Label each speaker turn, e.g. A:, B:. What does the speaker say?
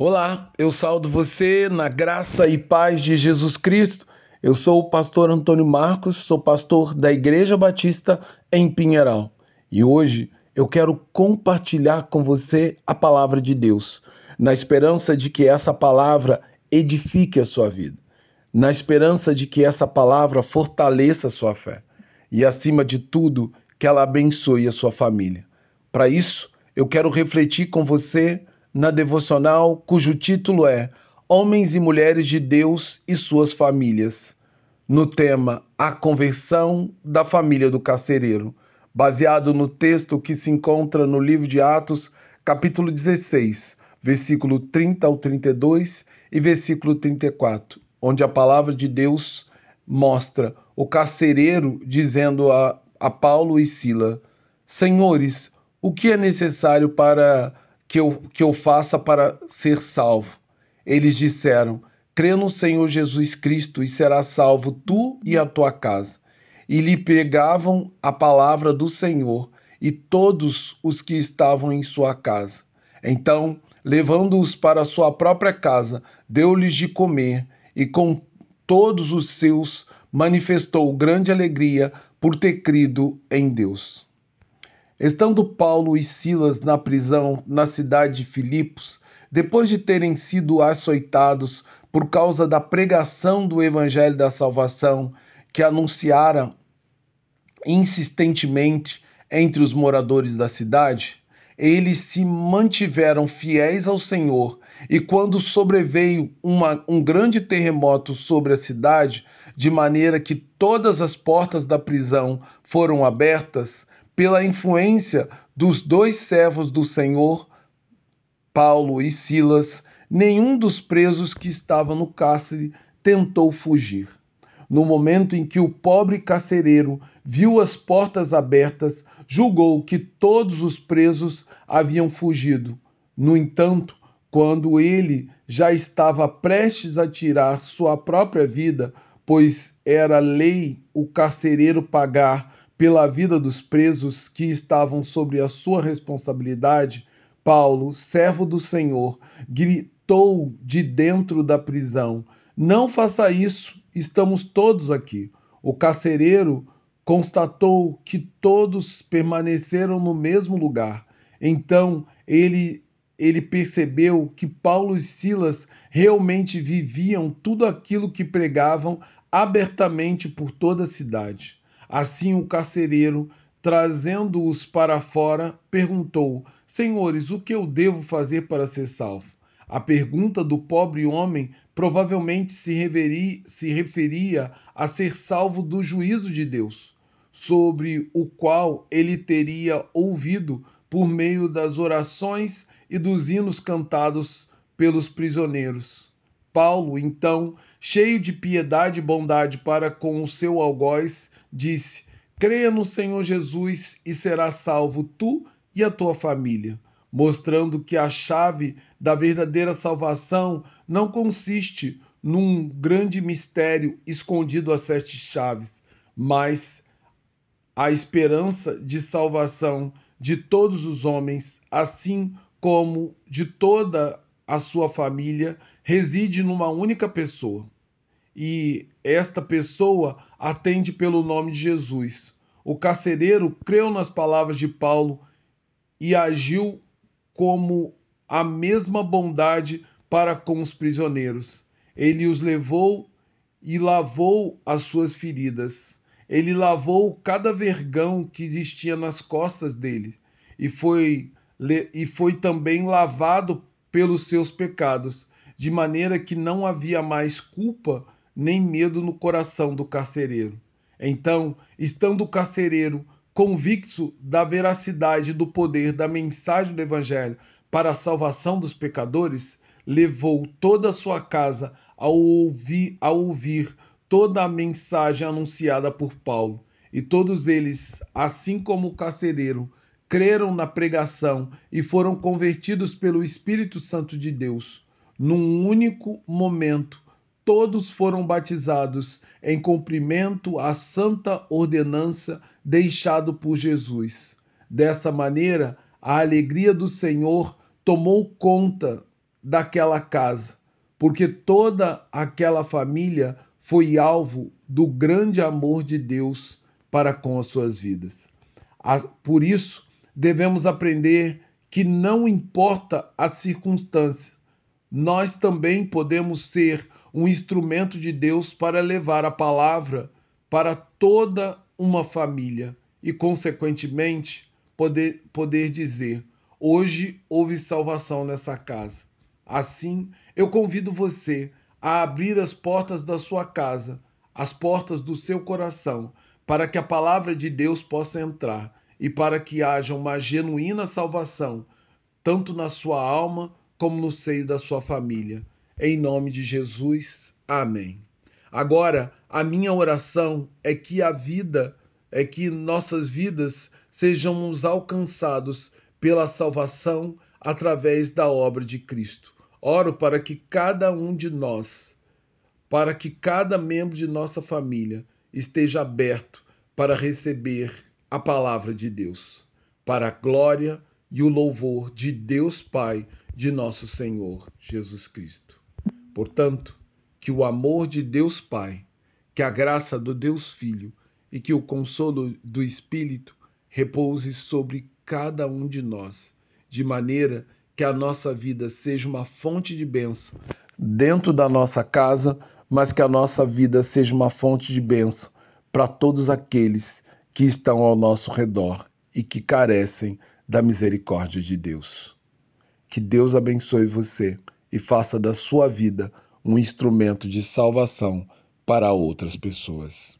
A: Olá, eu saldo você na graça e paz de Jesus Cristo. Eu sou o pastor Antônio Marcos, sou pastor da Igreja Batista em Pinheiral. E hoje eu quero compartilhar com você a palavra de Deus, na esperança de que essa palavra edifique a sua vida, na esperança de que essa palavra fortaleça a sua fé e, acima de tudo, que ela abençoe a sua família. Para isso, eu quero refletir com você na devocional cujo título é Homens e Mulheres de Deus e Suas Famílias, no tema A Conversão da Família do Carcereiro, baseado no texto que se encontra no livro de Atos, capítulo 16, versículo 30 ao 32 e versículo 34, onde a palavra de Deus mostra o carcereiro dizendo a, a Paulo e Sila: Senhores, o que é necessário para que eu, que eu faça para ser salvo? Eles disseram: Crê no Senhor Jesus Cristo e serás salvo tu e a tua casa. E lhe pregavam a palavra do Senhor e todos os que estavam em sua casa. Então, levando-os para sua própria casa, deu-lhes de comer e com todos os seus manifestou grande alegria por ter crido em Deus. Estando Paulo e Silas na prisão na cidade de Filipos, depois de terem sido açoitados por causa da pregação do evangelho da salvação que anunciaram insistentemente entre os moradores da cidade, eles se mantiveram fiéis ao Senhor, e quando sobreveio uma, um grande terremoto sobre a cidade, de maneira que todas as portas da prisão foram abertas, pela influência dos dois servos do Senhor, Paulo e Silas, nenhum dos presos que estavam no cárcere tentou fugir. No momento em que o pobre carcereiro viu as portas abertas, julgou que todos os presos haviam fugido. No entanto, quando ele já estava prestes a tirar sua própria vida, pois era lei o carcereiro pagar pela vida dos presos que estavam sobre a sua responsabilidade, Paulo, servo do Senhor, gritou de dentro da prisão: Não faça isso, estamos todos aqui. O carcereiro constatou que todos permaneceram no mesmo lugar. Então ele ele percebeu que Paulo e Silas realmente viviam tudo aquilo que pregavam abertamente por toda a cidade. Assim o carcereiro, trazendo-os para fora, perguntou: Senhores, o que eu devo fazer para ser salvo? A pergunta do pobre homem provavelmente se, reveri, se referia a ser salvo do juízo de Deus, sobre o qual ele teria ouvido por meio das orações e dos hinos cantados pelos prisioneiros. Paulo, então, cheio de piedade e bondade para com o seu algoz, disse: Creia no Senhor Jesus e serás salvo tu e a tua família, mostrando que a chave da verdadeira salvação não consiste num grande mistério escondido a sete chaves, mas a esperança de salvação de todos os homens, assim como de toda a sua família, reside numa única pessoa e esta pessoa atende pelo nome de Jesus. O carcereiro creu nas palavras de Paulo e agiu como a mesma bondade para com os prisioneiros. Ele os levou e lavou as suas feridas. Ele lavou cada vergão que existia nas costas dele e foi, e foi também lavado pelos seus pecados, de maneira que não havia mais culpa nem medo no coração do carcereiro. Então, estando o carcereiro convicto da veracidade do poder da mensagem do Evangelho para a salvação dos pecadores, levou toda a sua casa a ouvir, a ouvir toda a mensagem anunciada por Paulo. E todos eles, assim como o carcereiro, creram na pregação e foram convertidos pelo Espírito Santo de Deus. Num único momento, todos foram batizados em cumprimento à santa ordenança deixado por Jesus. Dessa maneira, a alegria do Senhor tomou conta daquela casa, porque toda aquela família foi alvo do grande amor de Deus para com as suas vidas. Por isso, devemos aprender que não importa a circunstância, nós também podemos ser um instrumento de Deus para levar a palavra para toda uma família e, consequentemente, poder, poder dizer: hoje houve salvação nessa casa. Assim, eu convido você a abrir as portas da sua casa, as portas do seu coração, para que a palavra de Deus possa entrar e para que haja uma genuína salvação, tanto na sua alma como no seio da sua família. Em nome de Jesus, amém. Agora, a minha oração é que a vida, é que nossas vidas sejamos alcançados pela salvação através da obra de Cristo. Oro para que cada um de nós, para que cada membro de nossa família esteja aberto para receber a palavra de Deus, para a glória e o louvor de Deus Pai, de nosso Senhor Jesus Cristo. Portanto, que o amor de Deus Pai, que a graça do Deus Filho e que o consolo do Espírito repouse sobre cada um de nós, de maneira que a nossa vida seja uma fonte de bênção dentro da nossa casa, mas que a nossa vida seja uma fonte de bênção para todos aqueles que estão ao nosso redor e que carecem da misericórdia de Deus. Que Deus abençoe você e faça da sua vida um instrumento de salvação para outras pessoas.